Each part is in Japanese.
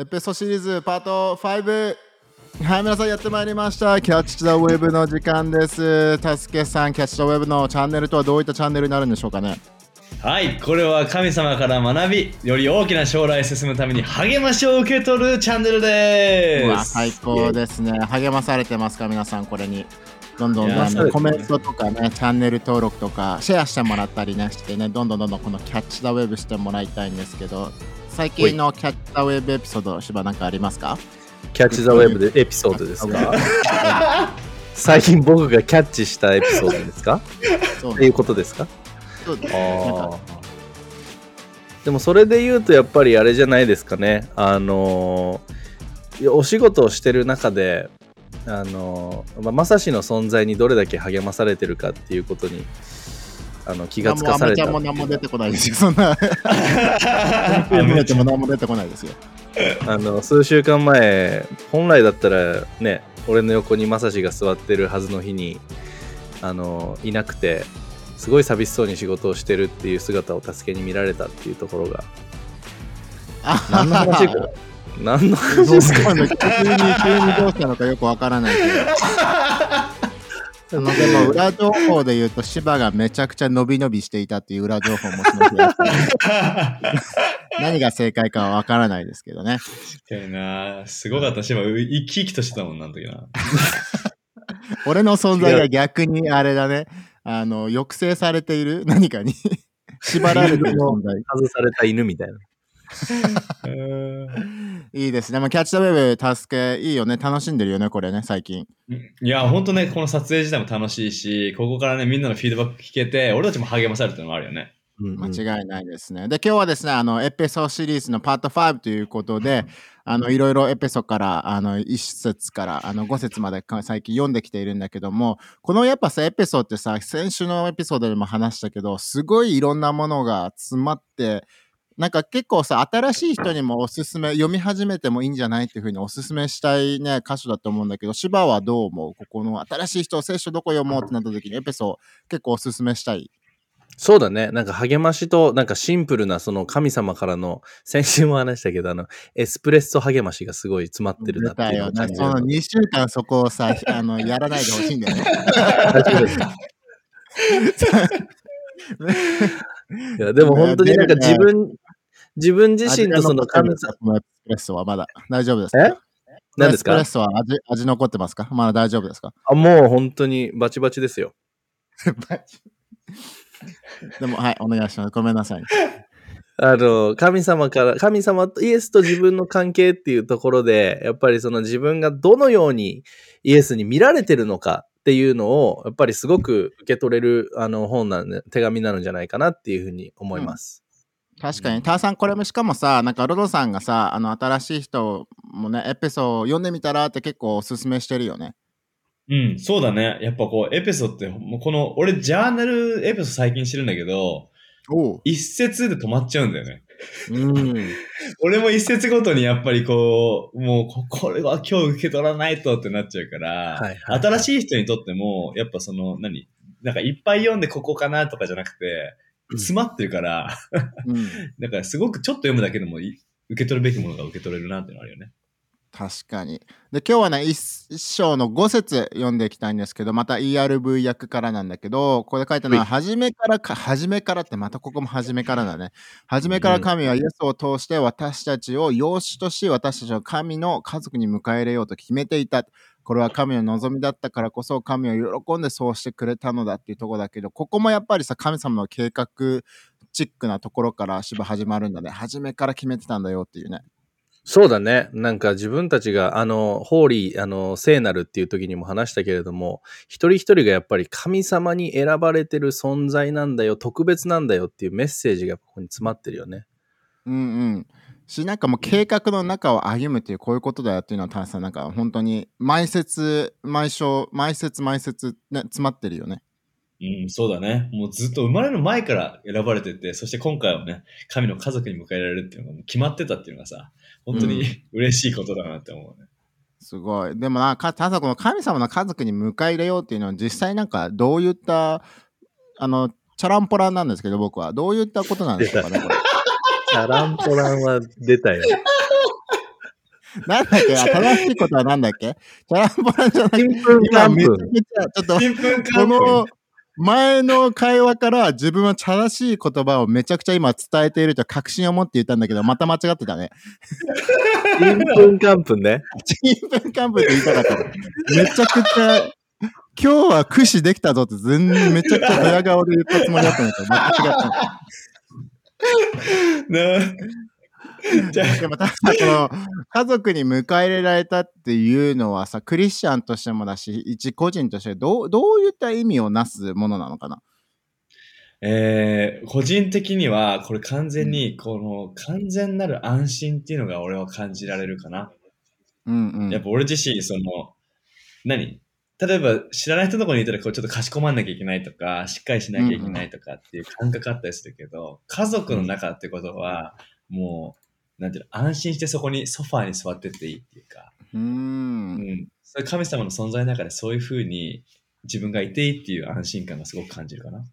エピソシリーズパート5はい皆さんやってまいりました。キャッチ・ザ・ウェブの時間です。たすけさんキャッチ・ザ・ウェブのチャンネルとはどういったチャンネルになるんでしょうかね。はい、これは神様から学び、より大きな将来へ進むために励ましを受け取るチャンネルです。最高ですね。励まされてますか皆さんこれに。どんどんどんねコメントとかねチャンネル登録とかシェアしてもらったりねしてねどんどんどんどんこのキャッチ・ザ・ウェブしてもらいたいんですけど最近のキャッチ・ザ・ウェブエピソード芝なんかありますか？キャッチ・ザ・ウェブでエピソードですか？最近僕がキャッチしたエピソードですか？っていうことですか。でもそれで言うとやっぱりあれじゃないですかね。あのーお仕事をしてる中であのーまあまさしの存在にどれだけ励まされてるかっていうことにあの気がつかされたあもうアマちゃんも何も出てこないですよ。そんな。見れても何も出てこないですよ。あの数週間前本来だったらね俺の横にまさしが座ってるはずの日にあのいなくてすごい寂しそうに仕事をしてるっていう姿を助けに見られたっていうところが何の話か 何の話ですか？急に急にどうしたのかよくわからないけど。あのでも裏情報で言うと芝がめちゃくちゃ伸び伸びしていたっていう裏情報もその日あって 何が正解かはわからないですけどね。確かになすごかったし、今生き生きとしてたもんなんときな。俺の存在が逆にあれだね。あの抑制されている何かに 縛られている存在。外された犬みたいな いいですね。まあ、キャッチ・ザ・ウェブ助けいいよね。楽しんでるよね、これね、最近。いや、ほんとね、この撮影自体も楽しいし、ここからね、みんなのフィードバック聞けて、俺たちも励まされるっていうのもあるよね。間違いないですね。で、今日はですね、あの、エピソードシリーズのパート5ということで、あの、いろいろエピソードから、あの、1節から、あの、5節までか最近読んできているんだけども、このやっぱさ、エピソードってさ、先週のエピソードでも話したけど、すごいいろんなものが詰まって、なんか結構さ、新しい人にもおすすめ、読み始めてもいいんじゃないっていうふうにおすすめしたいね、箇所だと思うんだけど、芝はどう思う？ここの新しい人、聖書どこ読もうってなった時にエピソ結構おすすめしたい？そうだねなんか励ましとなんかシンプルなその神様からの先週も話したけどあのエスプレッソ励ましがすごい詰まってるなっていうのをその2週間そこをさ、あの、やらないでほしいんだよね。大丈夫ですいやでも本当になんか自分自分自身とその神様このエスプレッソはまだ。大丈夫ですか？え？何ですか？エスプレッソは味味残ってますか？まだ大丈夫ですか？あもう本当にバチバチですよ。でも、はい、お願いします。ごめんなさい。あの、神様から、神様とイエスと自分の関係っていうところで、やっぱりその自分がどのようにイエスに見られてるのかっていうのを、やっぱりすごく受け取れるあの本なんで、手紙なのじゃないかなっていうふうに思います。確かに、ターさん、これもしかもさ、なんかロドさんがさ、あの、新しい人もね、エピソード読んでみたらって結構おすすめしてるよね。うん、そうだね。やっぱこう、エピソって、もうこの、俺、ジャーナルエピソ最近してるんだけど。一節で止まっちゃうんだよね。うん。俺も一節ごとにやっぱりこう、もうこ、これは今日受け取らないとってなっちゃうから、はいはい新しい人にとっても、やっぱその、何？なんかいっぱい読んでここかなとかじゃなくて、詰まってるから、うん。だからすごくちょっと読むだけでもい受け取るべきものが受け取れるなっていうのあるよね。確かに。で、今日はね、一一章の5節読んでいきたいんですけど、また ERV 訳からなんだけど、これ書いてあるのは、初めからか、初めからって、またここも初めからだね。初めから神はイエスを通して私たちを養子とし、私たちを神の家族に迎え入れようと決めていた。これは神の望みだったからこそ神を喜んでそうしてくれたのだっていうところだけど、ここもやっぱりさ、神様の計画チックなところから芝始まるんだね。初めから決めてたんだよっていうね。そうだね。なんか自分たちが、あの、ホーリー、あの、聖なるっていう時にも話したけれども、一人一人がやっぱり神様に選ばれてる存在なんだよ、特別なんだよっていうメッセージがここに詰まってるよね。うんうん。し、なんかもう計画の中を歩むっていうこういうことだよっていうのは、田中さん、なんか本当に毎節、毎章、毎節、毎節、ね、詰まってるよね。うん、そうだね。もうずっと生まれる前から選ばれてて、そして今回はね、神の家族に迎えられるっていうのがもう決まってたっていうのがさ、本当に、うん嬉しいことだなって思うね。すごい。でもな、か田中さん、この神様の家族に迎え入れようっていうのは、実際なんかどういった、あの、チャランポランなんですけど、僕は。どういったことなんでしょうかね、これ。チャランポランは出たよ。なんだっけ？あ正しいことはなんだっけ？チャランポランじゃなくて、ちょっと、この前の会話から自分は正しい言葉をめちゃくちゃ今伝えていると確信を持って言ったんだけど、また間違ってたね。ちんぷんかんぷんね。チンプンカンプって言いたかったの。めちゃくちゃ、今日は駆使できたぞって全然めちゃくちゃドヤ顔で言ったつもりだったんだけど、また違った じゃあでもた だこの家族に迎え入れられたっていうのはさクリスチャンとしてもだし一個人としてどうどういった意味をなすものなのかな？えー個人的には、これ完全に、この完全なる安心っていうのが俺は感じられるかな。うんうん。やっぱ俺自身、その、何？例えば知らない人のところにいたらこうちょっとかしこまんなきゃいけないとか、しっかりしなきゃいけないとかっていう感覚あったりするけど、家族の中ってことは、もう、なんていうの、安心してそこにソファーに座ってっていいっていうか、うーうん。ん、それ神様の存在の中でそういうふうに自分がいていいっていう安心感がすごく感じるかな。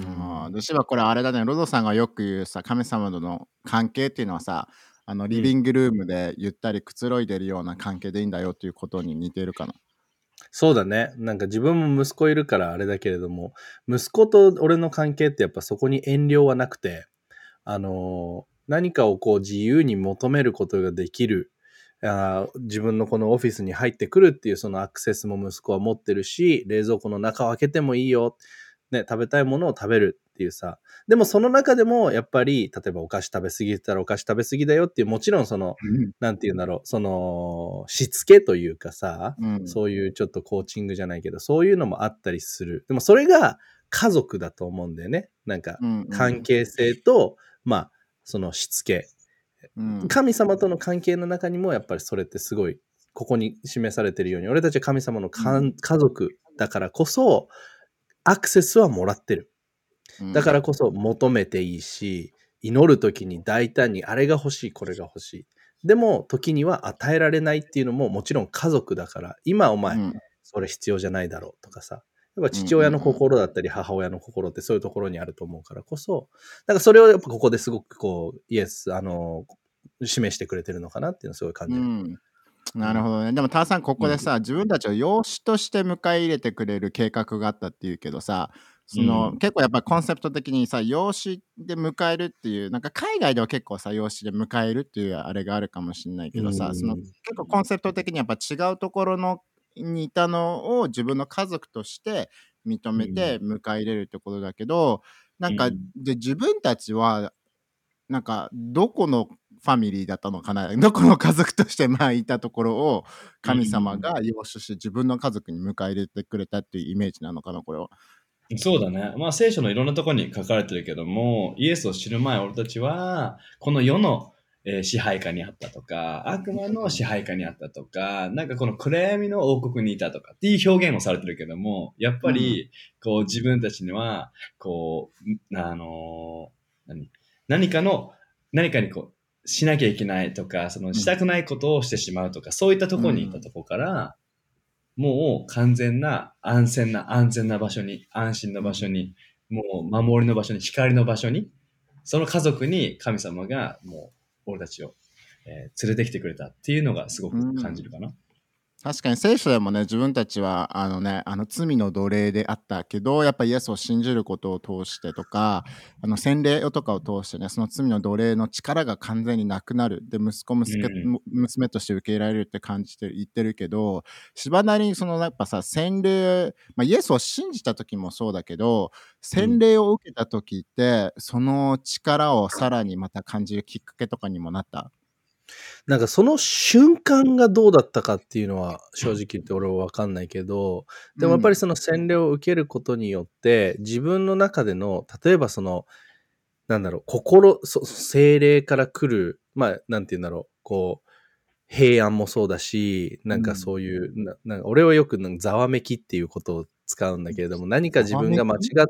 ああ、どうしてはこれあれだね、ロドさんがよく言うさ、神様との関係っていうのはさ、あのリビングルームでゆったりくつろいでるような関係でいいんだよっていうことに似てるかな。そうだね。なんか自分も息子いるからあれだけれども、息子と俺の関係ってやっぱそこに遠慮はなくて、あのー何かをこう自由に求めることができる。あ自分のこのオフィスに入ってくるっていうそのアクセスも息子は持ってるし、冷蔵庫の中を開けてもいいよ。ね、食べたいものを食べるっていうさ。でもその中でもやっぱり、例えばお菓子食べ過ぎてたらお菓子食べ過ぎだよっていう、もちろんその、なんて言うんだろう、その、しつけというかさ、うんそういうちょっとコーチングじゃないけど、そういうのもあったりする。でもそれが家族だと思うんだよね。なんかうんうん関係性と、まあ、そのしつけ。うん神様との関係の中にもやっぱりそれってすごい、ここに示されてるように、俺たちは神様のかん家族だからこそ、アクセスはもらってる。うんだからこそ求めていいし、祈るときに大胆にあれが欲しい、これが欲しい。でも、時には与えられないっていうのももちろん家族だから、今お前、うんそれ必要じゃないだろうとかさ。やっぱ父親の心だったり母親の心ってそういうところにあると思うからこそ、だからそれをやっぱここですごくこう、イエス、あの、示してくれてるのかなっていうのをすごい感じる。うんなるほどね。でも、ターさん、ここでさ、自分たちを養子として迎え入れてくれる計画があったっていうけどさ、その、うん。結構やっぱコンセプト的にさ、養子で迎えるっていう、なんか海外では結構さ、養子で迎えるっていうあれがあるかもしれないけどさ、うん。その結構コンセプト的にやっぱ違うところのにいたのを自分の家族として認めて迎え入れるってことだけど、なんか、うん。で自分たちはなんかどこのファミリーだったのかな どこの家族としてまあいたところを神様が養子して自分の家族に迎え入れてくれたっていうイメージなのかなこれは。そうだね。まあ聖書のいろんなところに書かれてるけども、イエスを知る前、俺たちは、この世の、えー支配下にあったとか、悪魔の支配下にあったとか、なんかこの暗闇の王国にいたとかっていう表現もされてるけども、やっぱり、こう自分たちには、こう、んあのー何？何かの、何かにこう、しなきゃいけないとか、そのしたくないことをしてしまうとか、そういったところにいたところから、もう完全な安全な安全な場所に、安心の場所に、もう守りの場所に、光の場所に、その家族に神様がもう俺たちを、えー連れてきてくれたっていうのがすごく感じるかな。確かに聖書でもね自分たちはあのねあの罪の奴隷であったけどやっぱイエスを信じることを通してとかあの洗礼とかを通してねその罪の奴隷の力が完全になくなる。で息子息娘として受け入れられるって感じて言ってるけど芝なりにそのやっぱさ洗礼、まあ、イエスを信じた時もそうだけど洗礼を受けた時って、その力をさらにまた感じるきっかけとかにもなった？なんかその瞬間がどうだったかっていうのは正直言って俺は分かんないけど、でもやっぱりその洗礼を受けることによって自分の中での例えばそのなんだろう心そ精霊から来るまあなんて言うんだろうこう平安もそうだしなんかそういう、ななんか俺はよくなんかざわめきっていうことを使うんだけれども何か自分が間違っ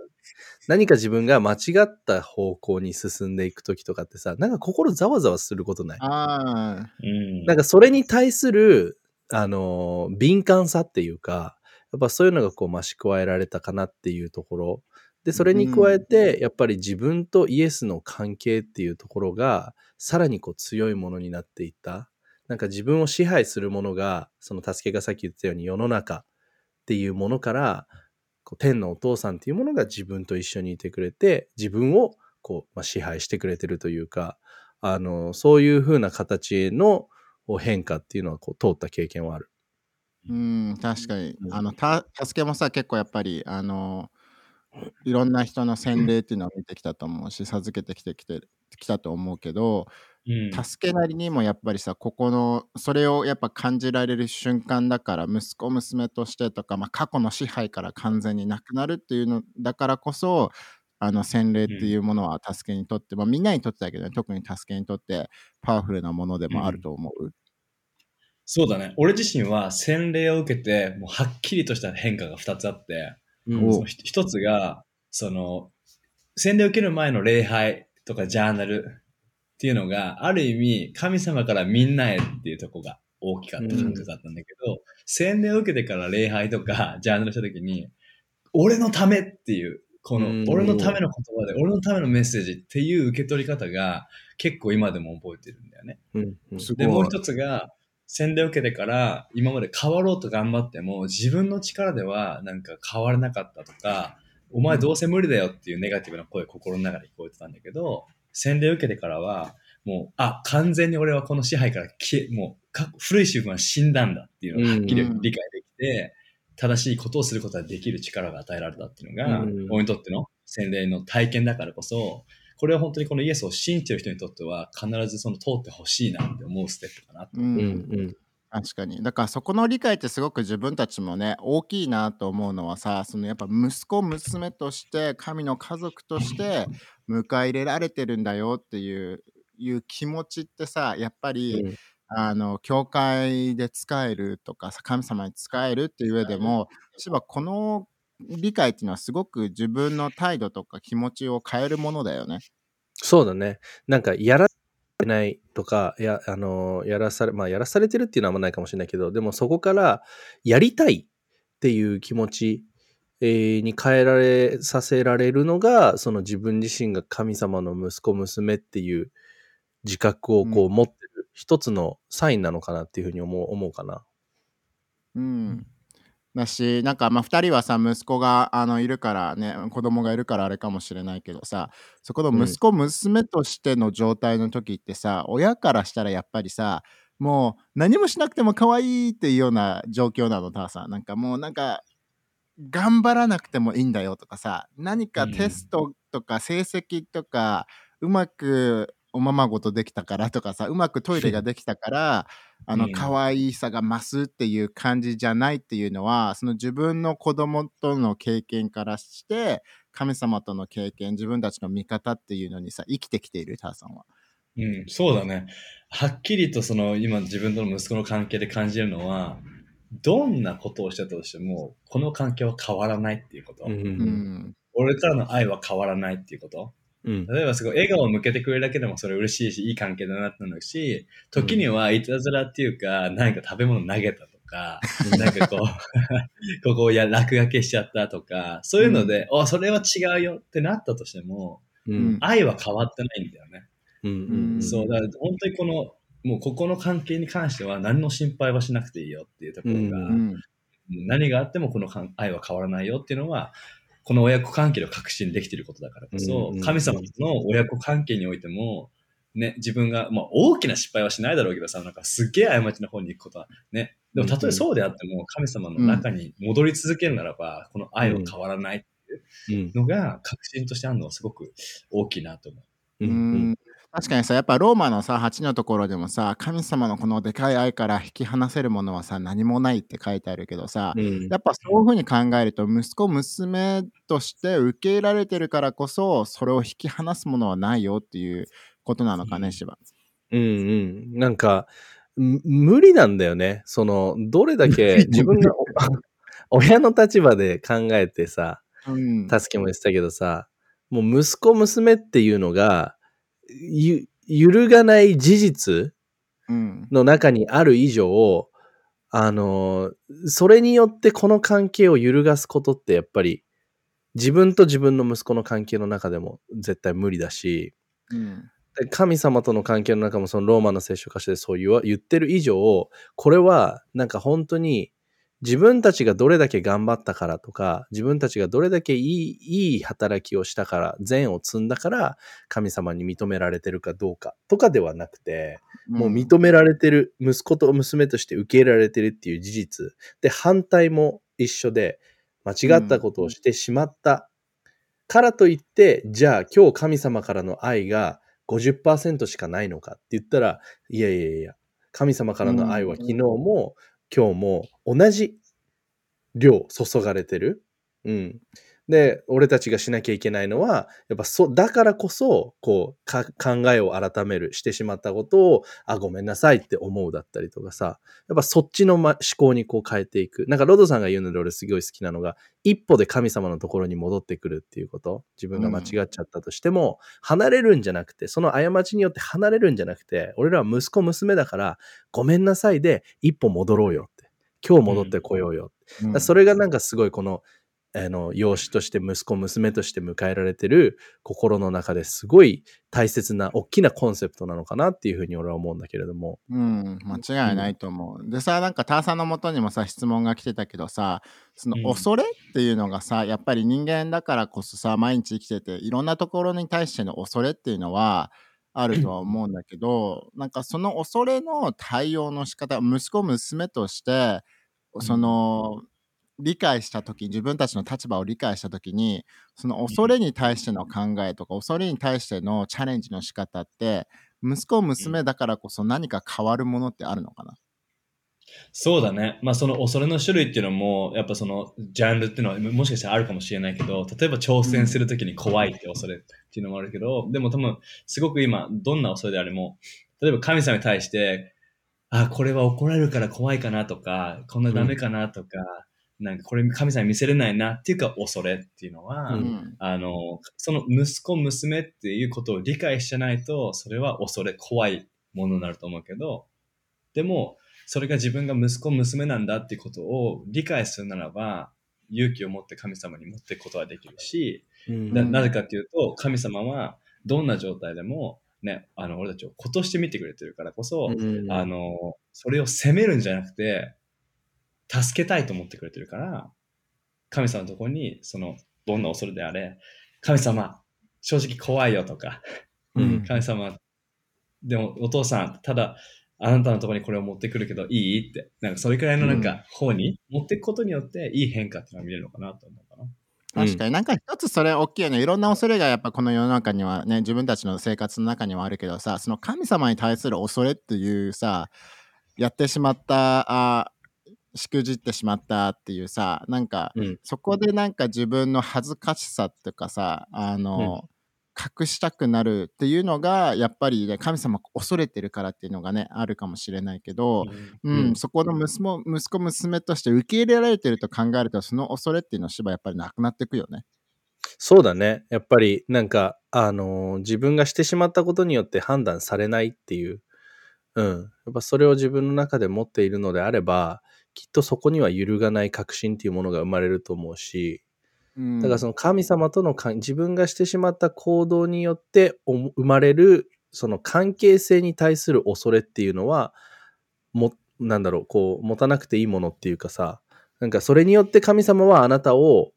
何か自分が間違った方向に進んでいく時とかってさなんか心ざわざわすることない？ああうん。なんかそれに対する、あのー敏感さっていうか、やっぱそういうのがこう増し加えられたかなっていうところ。で、それに加えて、やっぱり自分とイエスの関係っていうところが、さらにこう強いものになっていった。なんか自分を支配するものが、その助けがさっき言ってたように世の中っていうものから、天のお父さんっていうものが自分と一緒にいてくれて、自分をこう、まあ、支配してくれてるというか、あの、そういう風な形への変化っていうのはこう通った経験はある。うん、確かに。うんあの、た、助けもさ、結構やっぱり、あの、いろんな人の洗礼っていうのを見てきたと思うし、授けてきてきてきたと思うけど、うん助けなりにもやっぱりさ、ここの、それをやっぱ感じられる瞬間だから、息子、娘としてとか、まあ、過去の支配から完全になくなるっていうのだからこそ、あの洗礼っていうものは助けにとって、まあみんなにとってだけどね、特に助けにとってパワフルなものでもあると思う。そうだね。俺自身は洗礼を受けて、もうはっきりとした変化が2つあって、うんおそのひ一つが、その、洗礼を受ける前の礼拝とかジャーナルっていうのが、ある意味、神様からみんなへっていうとこが大きかった感覚だったんだけど、洗礼を受けてから礼拝とか ジャーナルした時に、俺のためっていう、こうん。の、俺のための言葉で、俺のためのメッセージっていう受け取り方が、結構今でも覚えてるんだよね。うんうん。すごい。で、もう一つが、洗礼を受けてから、今まで変わろうと頑張っても、自分の力ではなんか変わらなかったとか、お前どうせ無理だよっていうネガティブな声、心の中で聞こえてたんだけど、洗礼を受けてからは、もう、あ、完全に俺はこの支配から消え、もうか、古い習慣は死んだんだっていうのがはっきりうん理解できて、正しいことをすることができる力が与えられたっていうのが、うん。俺にとっての洗礼の体験だからこそ、これは本当にこのイエスを信じてる人にとっては、必ずその通ってほしいなって思うステップかなと。ううんん。うん。確かに。だからそこの理解ってすごく自分たちもね、大きいなと思うのはさ、そのやっぱ息子、娘として、神の家族として迎え入れられてるんだよっていういう気持ちってさ、やっぱり、うんあの、教会で使えるとかさ、神様に使えるっていう上でも、しばこの理解っていうのはすごく自分の態度とか気持ちを変えるものだよね。そうだね。なんか、やられないとか、や、あの、やらされ、まあ、やらされてるっていうのはあんまないかもしれないけど、でもそこから、やりたいっていう気持ち、えーに変えられさせられるのが、その自分自身が神様の息子、娘っていう自覚をこう持ってる一つのサインなのかなっていうふうに思う、思うかな。うん。だし、なんかまあ2人はさ、息子があのいるからね、子供がいるからあれかもしれないけどさ、そこのうん息子、娘としての状態の時ってさ、親からしたらやっぱりさ、もう何もしなくても可愛いっていうような状況なの、ターさん。なんかもうなんか、頑張らなくてもいいんだよとかさ、何かテストとか成績とか、うまくおままごとできたからとかさ、うまくトイレができたから、あのうん可愛さが増すっていう感じじゃないっていうのはその自分の子供との経験からして神様との経験自分たちの味方っていうのにさ生きてきているターさんは。うん、そうだね。はっきりとその今自分との息子の関係で感じるのは、どんなことをしてたとしても、この関係は変わらないっていうこと。うんううんん俺からの愛は変わらないっていうこと。うん例えばすごい笑顔を向けてくれるだけでもそれ嬉しいし、いい関係だなってなるし、時にはいたずらっていうか、何か食べ物投げたとか、なんかこう、ここをや落書きしちゃったとか、そういうので、あ、それは違うよってなったとしても、うん愛は変わってないんだよね。うんうんそう、だから本当にこの、もうここの関係に関しては何の心配はしなくていいよっていうところが、ううん何があってもこの関愛は変わらないよっていうのは、この親子関係を確信できていることだからこそ、うん神様との親子関係においても、ね、自分が、まあ、大きな失敗はしないだろうけどさ、なんかすっげえ過ちの方に行くことはね、でもたとえそうであっても、神様の中に戻り続けるならば、この愛は変わらないうん。のが確信としてあるのはすごく大きいなと思う。うんうん確かにさやっぱローマのさ8のところでもさ神様のこのでかい愛から引き離せるものはさ何もないって書いてあるけどさ、うんやっぱそういうふうに考えると息子娘として受け入れられてるからこそそれを引き離すものはないよっていうことなのかね、うん芝。うんうん。なんか、む無理なんだよね。その、どれだけ自分がお 親の立場で考えてさ、うん助けも言ってたけどさ、もう息子娘っていうのが、ゆ、揺るがない事実うん。の中にある以上、あの、それによってこの関係を揺るがすことってやっぱり、自分と自分の息子の関係の中でも絶対無理だし、うん。神様との関係の中もそのローマの聖書化してそう言わ言ってる以上、これはなんか本当に自分たちがどれだけ頑張ったからとか、自分たちがどれだけいいいい働きをしたから、善を積んだから、神様に認められてるかどうかとかではなくて、もう認められてる、息子と娘として受け入れられてるっていう事実。で、反対も一緒で、間違ったことをしてしまったからといって、じゃあ今日神様からの愛が50%しかないのかって言ったら、いやいやいや、神様からの愛は昨日も今日も同じ量注がれてる。うん。で、俺たちがしなきゃいけないのは、やっぱそ、だからこそ、こう、か考えを改める、してしまったことを、あ、ごめんなさいって思うだったりとかさ、やっぱそっちの、ま、思考にこう変えていく。なんかロドさんが言うので俺すごい好きなのが、一歩で神様のところに戻ってくるっていうこと。自分が間違っちゃったとしても、離れるんじゃなくて、その過ちによって離れるんじゃなくて、俺らは息子娘だから、ごめんなさいで一歩戻ろうよって。今日戻ってこようよ。うんそれがなんかすごいこの、あの、養子として息子、娘として迎えられてる心の中ですごい大切な、大きなコンセプトなのかなっていうふうに俺は思うんだけれども。うん、間違いないと思う。でさ、なんかターさんのもとにもさ、質問が来てたけどさ、そのうん恐れっていうのがさ、やっぱり人間だからこそさ、毎日生きてて、いろんなところに対しての恐れっていうのは、あるとは思うんだけど、なんかその恐れの対応の仕方、息子、娘として、その、理解した時自分たちの立場を理解した時にその恐れに対しての考えとか恐れに対してのチャレンジの仕方って息子娘だからこそ何か変わるものってあるのかな？そうだね。まあその恐れの種類っていうのも、やっぱそのジャンルっていうのはもしかしたらあるかもしれないけど、例えば挑戦するときに怖いって恐れっていうのもあるけど、でも多分すごく今どんな恐れであれも、例えば神様に対して、あ、これは怒られるから怖いかなとか、こんなダメかなとか、なんかこれ神様に見せれないなっていうか恐れっていうのは、うん。あの、その息子、娘っていうことを理解してないと、それは恐れ、怖いものになると思うけど、でも、それが自分が息子、娘なんだっていうことを理解するならば、勇気を持って神様に持っていくことができるし、うん。ななぜかっていうと、神様はどんな状態でも、ね、あの、俺たちを子として見てくれてるからこそ、うん。あの、それを責めるんじゃなくて、助けたいと思ってくれてるから、神様のところに、その、どんな恐れであれ、神様、正直怖いよとか、うん。神様、でもお父さん、ただ、あなたのところにこれを持ってくるけどいい？って、なんかそれくらいのなんか方に持っていくことによっていい変化っていうのが見れるのかなと思うかな。確かに。なんか一つそれ大きいよね。いろんな恐れがやっぱこの世の中にはね自分たちの生活の中にはあるけどさその神様に対する恐れっていうさやってしまったあしくじってしまったっていうさなんかうんそこでなんか自分の恥ずかしさっていうかさあの、隠したくなるっていうのがやっぱり、ね、神様恐れてるからっていうのがねあるかもしれないけど、うんうんそこの息子息子娘として受け入れられてると考えるとその恐れっていうのはしばやっぱりなくなっていくよね。そうだね。やっぱりなんか、あのー自分がしてしまったことによって判断されないっていう。うん。やっぱそれを自分の中で持っているのであれば、きっとそこには揺るがない確信っていうものが生まれると思うし、うん。だからその神様との関自分がしてしまった行動によってお生まれるその関係性に対する恐れっていうのはもなんだろうこう持たなくていいものっていうかさなんかそれによって神様はあなたを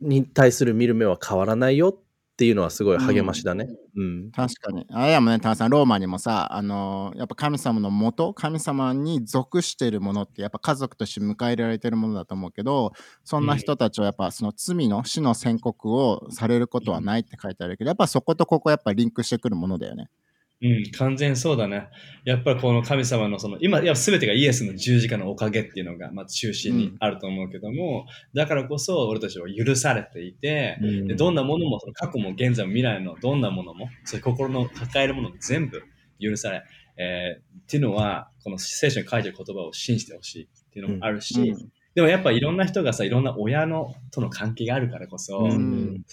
に対する見る目は変わらないよっていうのはすごい励ましだね。うん。確かに。あれやもんね、タワさん、ローマにもさ、あのーやっぱ神様のもと、神様に属しているものって、やっぱ家族として迎え入れられてるものだと思うけど、そんな人たちはやっぱその罪の死の宣告をされることはないって書いてあるけど、やっぱそことここやっぱリンクしてくるものだよね。うん、完全そうだね。やっぱりこの神様のその、今、いや、すべてがイエスの十字架のおかげっていうのが、まあ、中心にあると思うけども、だからこそ俺たちは許されていて、でどんなものも、その過去も現在も未来のどんなものも、そういう心の抱えるものも全部許され、えーっていうのは、この聖書に書いてる言葉を信じてほしいっていうのもあるし、うんでもやっぱいろんな人がさ、いろんな親のとの関係があるからこそ、うんうん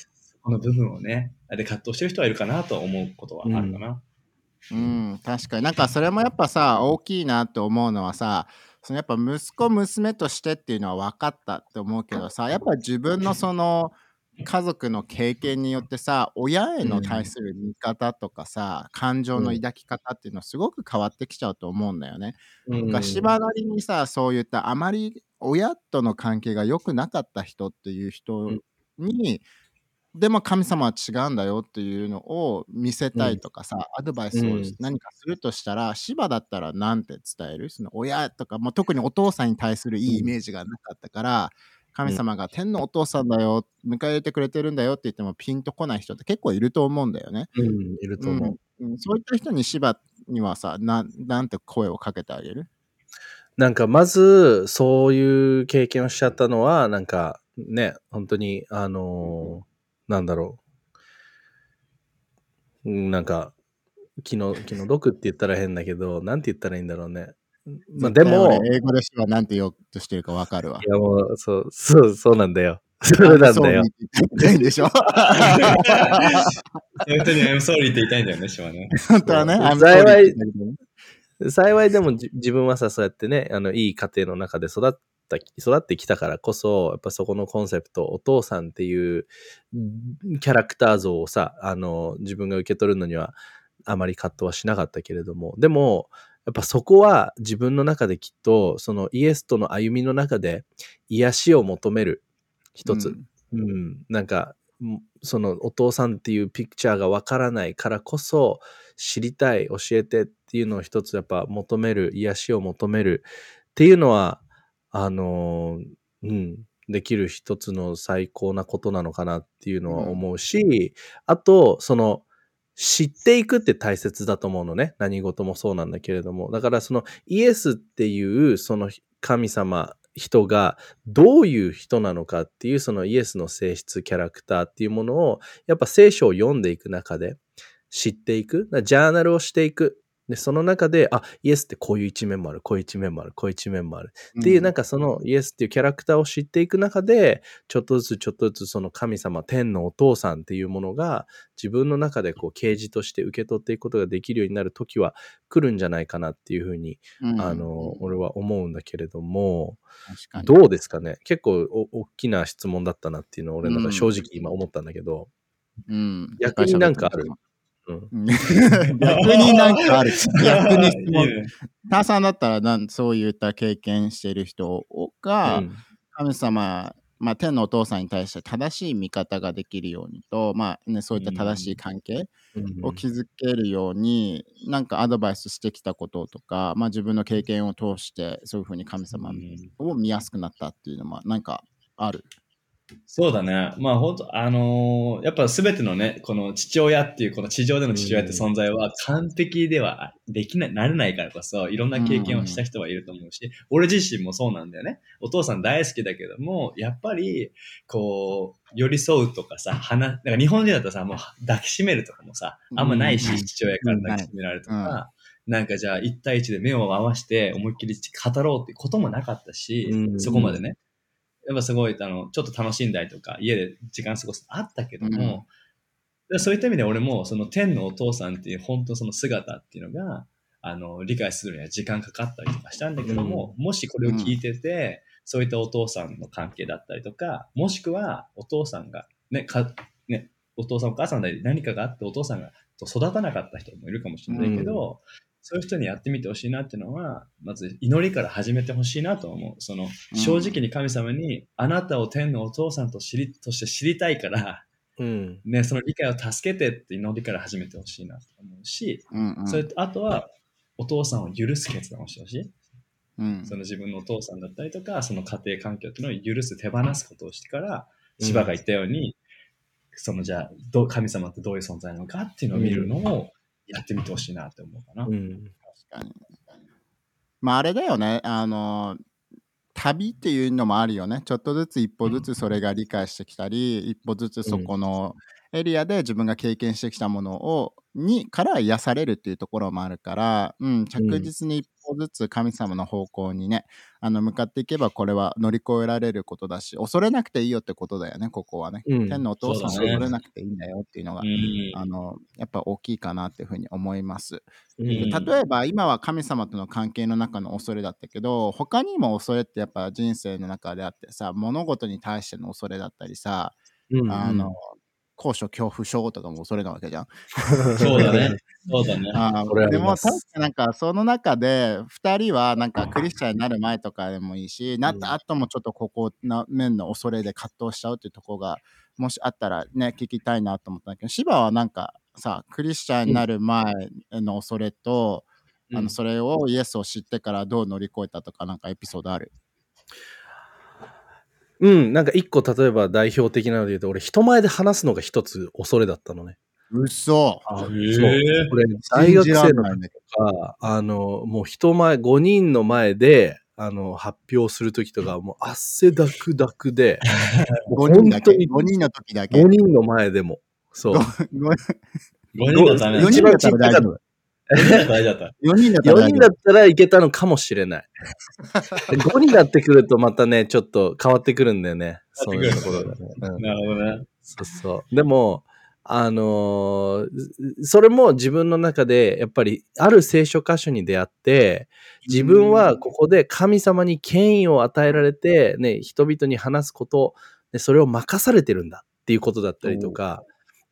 この部分をね、で葛藤してる人はいるかなと思うことはあるかな。うん、確かに。なんかそれもやっぱさ大きいなって思うのはさそのやっぱ息子娘としてっていうのは分かったって思うけどさやっぱ自分のその家族の経験によってさ親への対する見方とかさ、感情の抱き方っていうのはすごく変わってきちゃうと思うんだよね。うん。が芝なりにさそういったあまり親との関係が良くなかった人っていう人に、でも神様は違うんだよっていうのを見せたいとかさ、アドバイスをうん。何かするとしたら、芝だったら何て伝える？その親とか、もう特にお父さんに対するいいイメージがなかったから、神様が天のお父さんだよ、迎え入れてくれてるんだよって言ってもピンとこない人って結構いると思うんだよね。うん、いると思う。うん。うん。そういった人に芝にはさ、ななんて声をかけてあげる？なんかまずそういう経験をしちゃったのはなんかね本当にあのーなんだろううんなんか気の気の毒って言ったら変だけどなんて言ったらいいんだろうねまあでも俺英語でしはなんて言おうとしてるかわかるわい。やもうそうそうそうなんだよそれなんだよそう言いたいんでしょそういう人に I'm sorry って言いたいんだよね、シはね。本当はね。I'm 幸い sorry って言いたいけどね幸いでもじ自分はさ、そうやってね、あの、いい家庭の中で育った、育ってきたからこそ、やっぱそこのコンセプト、お父さんっていううんキャラクター像をさ、あの、自分が受け取るのにはあまり葛藤はしなかったけれども、でも、やっぱそこは自分の中できっと、そのイエスとの歩みの中で癒しを求める一つ、うん。うん、なんかんそのお父さんっていうピクチャーがわからないからこそ知りたい教えてっていうのを一つやっぱ求める癒しを求めるっていうのはあのーうんできる一つの最高なことなのかなっていうのは思うし、あとその知っていくって大切だと思うのね。何事もそうなんだけれども。だからそのイエスっていうその神様人がどういう人なのかっていうそのイエスの性質キャラクターっていうものをやっぱ聖書を読んでいく中で知っていく。ジャーナルをしていくでその中であイエスってこういう一面もあるこういう一面もあるこういう一面もある。っていうなんかそのイエスっていうキャラクターを知っていく中でちょっとずつちょっとずつその神様天のお父さんっていうものが自分の中でこう啓示として受け取っていくことができるようになる時は来るんじゃないかなっていうふうに、うんあの俺は思うんだけれどもどうですかね。結構お大きな質問だったなっていうのを俺なんか正直今思ったんだけど、うん。逆になんかあるうんうん 逆になんかある。逆に質問。ねターさんだったらなんそういった経験している人が、うん神様、まあ、天のお父さんに対して正しい見方ができるようにと、まあね、そういった正しい関係うんを築けるように、なんかアドバイスしてきたこととか、まあ、自分の経験を通してそういうふうに神様を見やすくなったっていうのはなんかある？そうだね。まあ本当、あのーやっぱ全てのね、この父親っていう、この地上での父親って存在は完璧ではできない、なれないからこそ、いろんな経験をした人はいると思うし、俺自身もそうなんだよね。お父さん大好きだけども、やっぱり、こう、寄り添うとかさ、話、なんか日本人だとさ、もう抱きしめるとかもさ、あんまないし、うん父親から抱きしめられるとか、なんかじゃあ一対一で目を合わせて思いっきり語ろうってこともなかったし、うんそこまでね。やっぱすごい、あの、ちょっと楽しんだりとか、家で時間過ごすあったけども、でそういった意味で俺も、その天のお父さんっていう本当その姿っていうのが、あの、理解するには時間かかったりとかしたんだけども、もしこれを聞いてて、そういったお父さんの関係だったりとか、もしくはお父さんが、ね、か、ね、お父さんお母さんで何かがあってお父さんが育たなかった人もいるかもしれないけど、そういう人にやってみてほしいなっていうのは、まず祈りから始めてほしいなと思う。その、うん正直に神様に、あなたを天のお父さんと知り、として知りたいから、うんね、その理解を助けてって祈りから始めてほしいなと思うし、うんうんそれとあとは、お父さんを許す決断をしてほしい。うんその自分のお父さんだったりとか、その家庭環境っていうのを許す、手放すことをしてから、芝が言ったように、そのじゃあどう、神様ってどういう存在なのかっていうのを見るのをやってみてほしいなって思うかな。うん確かに。まああれだよね。あの、旅っていうのもあるよね。ちょっとずつ一歩ずつそれが理解してきたり、一歩ずつそこのエリアで自分が経験してきたものをにから癒されるっていうところもあるから、うん、着実に一歩ずつ神様の方向にね、あの向かっていけばこれは乗り越えられることだし、恐れなくていいよってことだよね、ここはね。うん。天のお父さんをそうだね恐れなくていいんだよっていうのが、うん。あのやっぱ大きいかなっていうふうに思います。うん。で例えば今は神様との関係の中の恐れだったけど他にも恐れってやっぱ人生の中であってさ物事に対しての恐れだったりさうん。あの、高所恐怖症とかも恐れなわけじゃん。そうだね。そうだね。あでも確かなんかその中で2人はなんかクリスチャンになる前とかでもいいし、なった後もちょっとここな面の恐れで葛藤しちゃうっていうところがもしあったらね聞きたいなと思ったんだけど芝はなんかさクリスチャンになる前の恐れと、あのそれをイエスを知ってからどう乗り越えたとかなんかエピソードある？うん、なんか一個例えば代表的なので言うと、俺人前で話すのが一つ恐れだったのね。うそあそう。へー俺、大学生の時とか、あの、もう人前、5人の前で、あの、発表する時とか、もう汗だくだくで、ど5人だけ本当に5人の時だけ？5人の前でも。そう。ご5人だったね。4人だったら大丈夫4人だったら大丈夫だっ4人だったら4大丈夫人だったらいけたのかもしれない。5人になってくるとまたね、ちょっと変わってくるんだよね。そういうところがね。うんた。なるほどね。そうそう。でも、あのーそれも自分の中で、やっぱり、ある聖書箇所に出会って、自分はここで神様に権威を与えられて、ね、人々に話すこと、ね、それを任されてるんだっていうことだったりとか、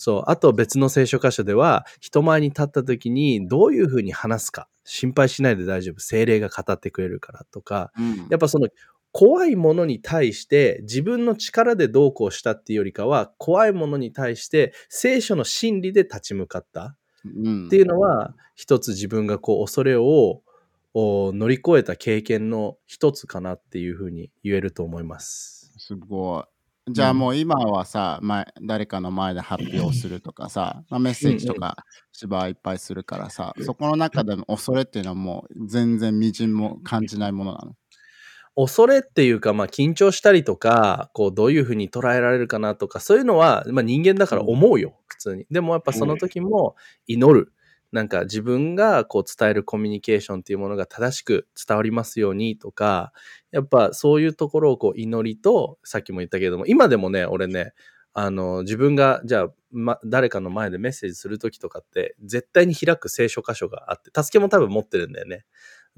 そう、あと別の聖書箇所では、人前に立った時にどういうふうに話すか、心配しないで大丈夫、精霊が語ってくれるからとか、うんやっぱその怖いものに対して自分の力でどうこうしたっていうよりかは怖いものに対して聖書の真理で立ち向かったうんっていうのは一つ自分がこう恐れをお乗り越えた経験の一つかなっていうふうに言えると思います。すごい。じゃあもう今はさ、前誰かの前で発表するとかさ、まあ、メッセージとか芝はいっぱいするからさ、そこの中での恐れっていうのはもう全然みじんも感じないものなの？恐れっていうか、まあ、緊張したりとか、こう、どういうふうに捉えられるかなとか、そういうのは、まあ、人間だから思うよ、普通に。でもやっぱその時も祈る。なんか自分がこう伝えるコミュニケーションっていうものが正しく伝わりますようにとか、やっぱそういうところをこう祈りと、さっきも言ったけども、今でもね、俺ね、あの、自分が、じゃあ、ま、誰かの前でメッセージするときとかって、絶対に開く聖書箇所があって、助けも多分持ってるんだよね。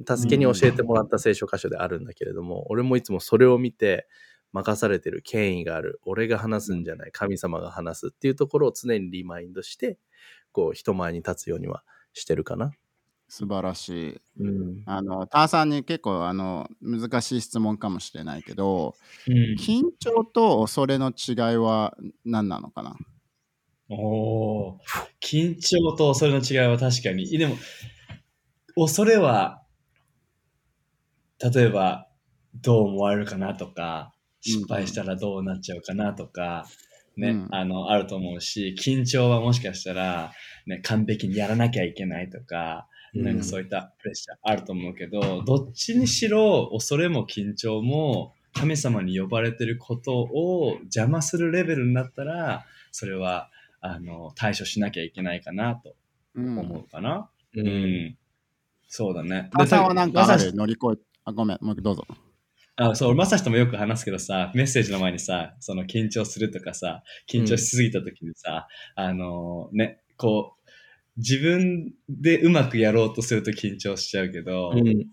助けに教えてもらった聖書箇所であるんだけれども、俺もいつもそれを見て、任されてる権威がある。俺が話すんじゃない。神様が話すっていうところを常にリマインドして、こう、人前に立つようにはしてるかな。素晴らしい。うん。あの、ターさんに結構あの難しい質問かもしれないけど、うん。緊張と恐れの違いは何なのかな？おー緊張と恐れの違いは確かに。でも、恐れは、例えば、どう思われるかなとか、失敗したらどうなっちゃうかなとか、ね、うんあの、あると思うし、緊張はもしかしたら、ね、完璧にやらなきゃいけないとか、なんかそういったプレッシャーあると思うけど、どっちにしろ恐れも緊張も神様に呼ばれてることを邪魔するレベルになったら、それはあの対処しなきゃいけないかなとうん思うかな。ううんん。そうだね。ターさんはなんかある？乗り越え、あ、ごめん、もうどうぞ。あそう、まさしともよく話すけどさ、メッセージの前にさ、その緊張するとかさ、緊張しすぎた時にさ、あのね、こう、自分でうまくやろうとすると緊張しちゃうけど、うん。ね、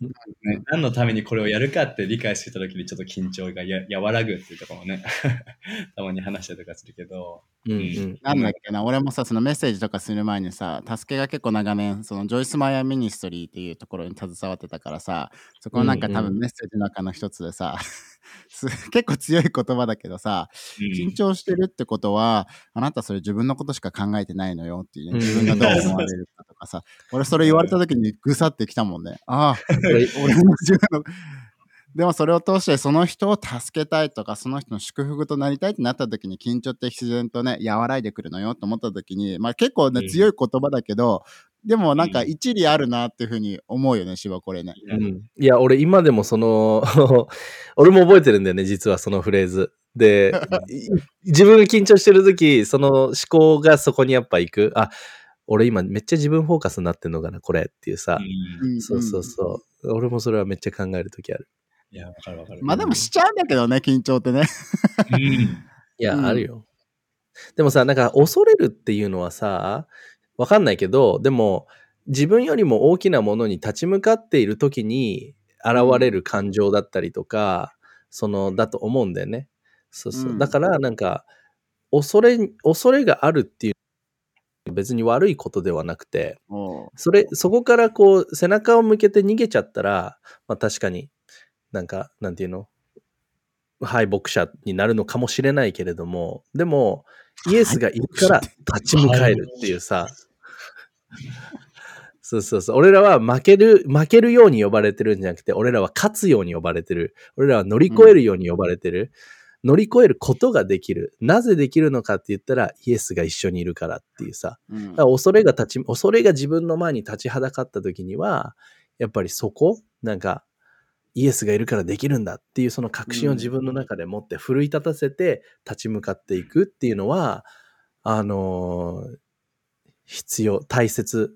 何のためにこれをやるかって理解してた時にちょっと緊張がや和らぐっていうところもね、たまに話したりとかするけど、うん。うん。なんだっけな、俺もさ、そのメッセージとかする前にさ、助けが結構長年、その Joyce Meyer Ministry っていうところに携わってたからさ、そこのなんか多分メッセージの中の一つでさ、す 結構強い言葉だけどさ、緊張してるってことは、あなたそれ自分のことしか考えてないのよっていうね、うん自分がどう思われるかとかさ、俺それ言われた時にぐさってきたもんね。ああ、俺俺も自分の。でもそれを通してその人を助けたいとかその人の祝福となりたいってなった時に緊張って自然とね和らいでくるのよと思った時にまあ結構ねうん強い言葉だけど、でもなんかうん一理あるなっていうふうに思うよね芝これね。うんうんいや、俺今でもその、俺も覚えてるんだよね、実はそのフレーズ。で、い自分が緊張してる時、その思考がそこにやっぱ行く。あ、俺今めっちゃ自分フォーカスになってんのかな、これっていうさ。うんそうそうそう。俺もそれはめっちゃ考える時ある。いや、わかるわかる。まあでもしちゃうんだけどね緊張ってね。うん、いや、うんあるよ。でもさ、なんか恐れるっていうのはさ、わかんないけど、でも自分よりも大きなものに立ち向かっている時に現れる感情だったりとか、その、だと思うんだよね。そうそう。うんだから、なんか、恐れ、恐れがあるっていう、別に悪いことではなくて、それ、そこからこう、背中を向けて逃げちゃったら、まあ確かになんか、なんていうの？敗北者になるのかもしれないけれども、でも、イエスがいるから立ち向かえるっていうさ、そうそうそう。俺らは負ける、負けるように呼ばれてるんじゃなくて、俺らは勝つように呼ばれてる。俺らは乗り越えるように呼ばれてる。乗り越えることができる。なぜできるのかって言ったら、イエスが一緒にいるからっていうさ。うんだから恐れが立ち、恐れが自分の前に立ちはだかった時には、やっぱりそこ、なんか、イエスがいるからできるんだっていうその確信を自分の中で持って奮い立たせて立ち向かっていくっていうのは、あのー必要、大切。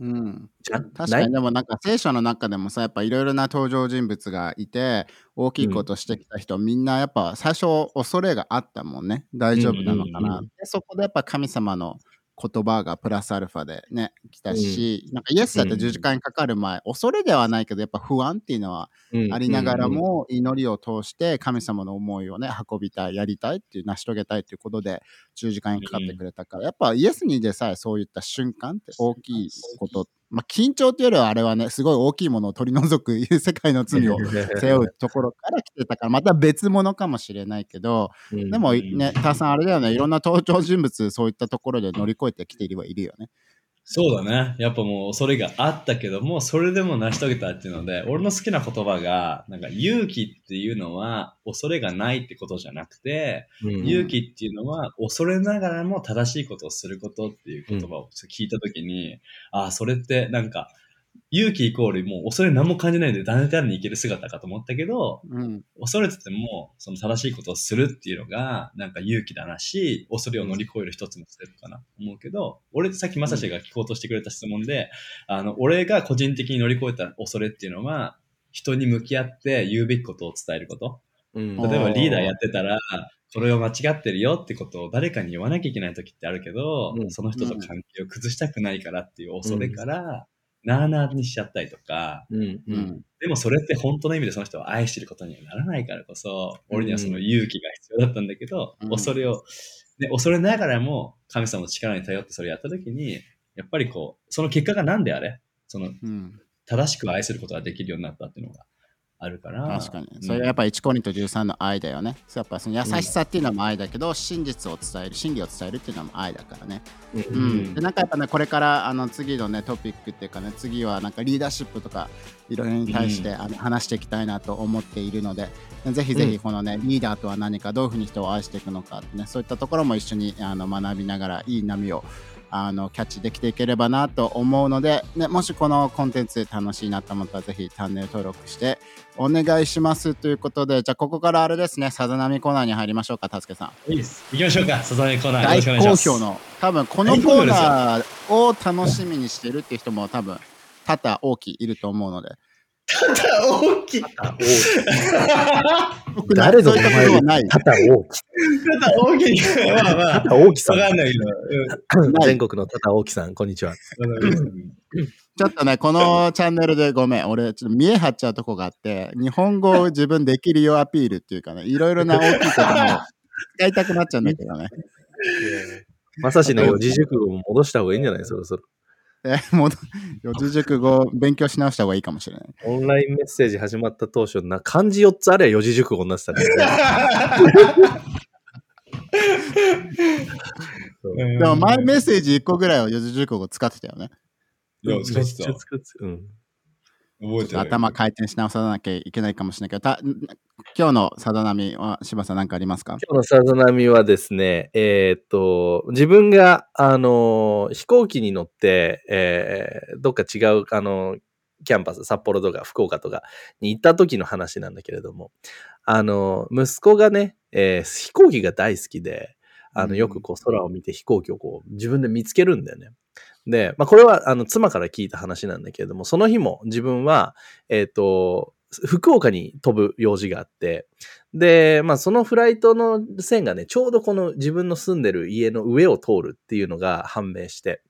うん。確かにでもなんか聖書の中でもさやっぱいろいろな登場人物がいて大きいことしてきた人、みんなやっぱ最初恐れがあったもんね。大丈夫なのかな、うんうんうん。でそこでやっぱ神様の言葉がプラスアルファでね来たし、なんかイエスだって十字架にかかる前、恐れではないけどやっぱ不安っていうのはありながら、も祈りを通して神様の思いをね運びたいやりたいっていう成し遂げたいっていうことで十字架にかかってくれたから、やっぱイエスにでさえそういった瞬間って大きいことまあ緊張っていうよりはあれはねすごい大きいものを取り除く世界の罪を 背負うところから来てたからまた別物かもしれないけどうんでもねターさんあれだよねいろんな登場人物そういったところで乗り越えてきているはいるよね。そうだね。やっぱもう恐れがあったけども、それでも成し遂げたっていうので、俺の好きな言葉が、なんか勇気っていうのは恐れがないってことじゃなくて、うん勇気っていうのは恐れながらも正しいことをすることっていう言葉を聞いたときに、ああ、それってなんか、勇気イコールもう恐れ何も感じないで断然にいける姿かと思ったけど、うん。恐れてても、その正しいことをするっていうのが、なんか勇気だなし、恐れを乗り越える一つのステップかなと思うけど、俺さっきまさしが聞こうとしてくれた質問で、あの、俺が個人的に乗り越えた恐れっていうのは、人に向き合って言うべきことを伝えること。うん。あ例えばリーダーやってたら、これを間違ってるよってことを誰かに言わなきゃいけない時ってあるけど、うん。その人と関係を崩したくないからっていう恐れから、なあなあにしちゃったりとか、うんううん。んでもそれって本当の意味でその人を愛してることにはならないからこそ、俺にはその勇気が必要だったんだけど、うん。恐れを、ね、恐れながらも神様の力に頼ってそれやった時に、やっぱりこう、その結果が何であれ、そのうん。正しく愛することができるようになったっていうのがあるから。確かに。うんそれはやっぱ1コリント13の愛だよね。やっぱその優しさっていうのも愛だけど、真実を伝える、真理を伝えるっていうのも愛だからね。ううんん。で、なんかやっぱね、これからあの次のね、トピックっていうかね、次はなんかリーダーシップとか、いろいろに対して、あの話していきたいなと思っているので、ぜひぜひこのね、リーダーとは何か、どういうふうに人を愛していくのかってね、そういったところも一緒にあの学びながら、いい波をあのキャッチできていければなと思うので、ね、もしこのコンテンツ楽しいなと思ったらぜひチャンネル登録してお願いしますということでじゃあここからあれですねさざ波コーナーに入りましょうかたすけさんいいです。行きましょうか、サザンコーナー。大。好評の多分このコーナーを楽しみにしてるっていう人も多分多々大きいいると思うので大きい。あ誰のそういったことはない肩大き。大きい。まあまあ、肩大きさん。わかんないけど。ない全国の肩大きさん、こんにちは。うんちょっとねこのチャンネルでごめん俺ちょっと見え張っちゃうとこがあって日本語を自分できるよアピールっていうかねいろいろな大きいことも使いたくなっちゃうんだけどねまさしの四字熟語も戻した方がいいんじゃない？そろそろ。えもう四字熟語勉強し直した方がいいかもしれないオンラインメッセージ始まった当初な、漢字4つあれば四字熟語になってたね。でも前メッセージ1個ぐらいは四字熟語使ってたよね。いや。使ってたうん。覚えてる。頭回転し直さなきゃいけないかもしれないけど、た今日のさだ波は柴さん何かありますか？今日のさざ波はですね、えーっと、自分が、あの、飛行機に乗って、えーどっか違う、あの、キャンパス、札幌とか福岡とかに行った時の話なんだけれども、あの、息子がね、えー飛行機が大好きで、あの、うんよくこう空を見て飛行機をこう自分で見つけるんだよね。で、まあこれはあの妻から聞いた話なんだけれども、その日も自分は、えーと、福岡に飛ぶ用事があって、で、まあそのフライトの線がね、ちょうどこの自分の住んでる家の上を通るっていうのが判明して、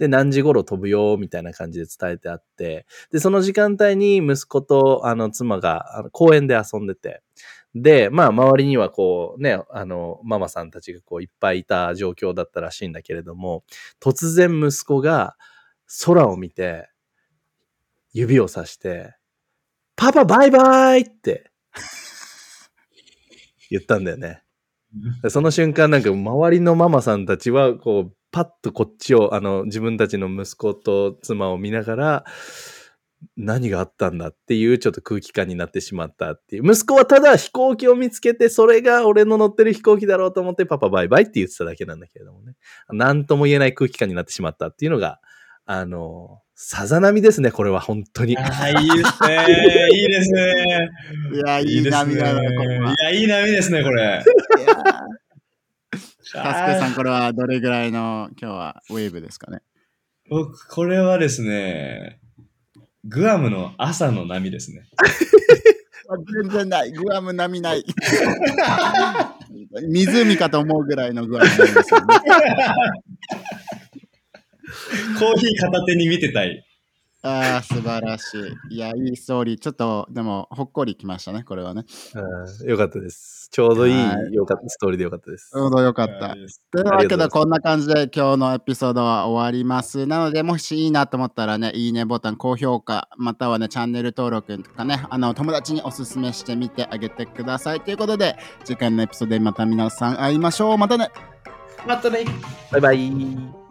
で、何時頃飛ぶよ、みたいな感じで伝えてあって、で、その時間帯に息子とあの妻が公園で遊んでて、で、まあ、周りにはこうね、あの、ママさんたちがこういっぱいいた状況だったらしいんだけれども、突然息子が空を見て、指をさして、パパバイバイって言ったんだよね。その瞬間なんか周りのママさんたちはこうパッとこっちをあの自分たちの息子と妻を見ながら何があったんだっていうちょっと空気感になってしまったっていう息子はただ飛行機を見つけてそれが俺の乗ってる飛行機だろうと思ってパパバイバイって言ってただけなんだけれどもね何とも言えない空気感になってしまったっていうのがあのさざ波ですねこれは本当にああ、いいですね。いいですね。いや、いい波だな、ねこれは。いや、いい波ですね、これ。いやタスケさん、これはどれぐらいの今日はウェーブですかね？僕、これはですね、グアムの朝の波ですね。あ全然ない。グアム波ない。湖かと思うぐらいのグアム波ですよね。コーヒー片手に見てたい。ああ、素晴らしい。いや、いいストーリー。ちょっと、でも、ほっこりきましたね、これはね。うんよかったですちょうどいいはいよかったストーリーでよかったですちょうどよかった。というわけで、こんな感じで今日のエピソードは終わります。なので、もしいいなと思ったらね、いいねボタン、高評価、またはね、チャンネル登録とかね、あの、友達におすすめしてみてあげてください。ということで、次回のエピソードでまた皆さん会いましょう。またねまたね。バイバイ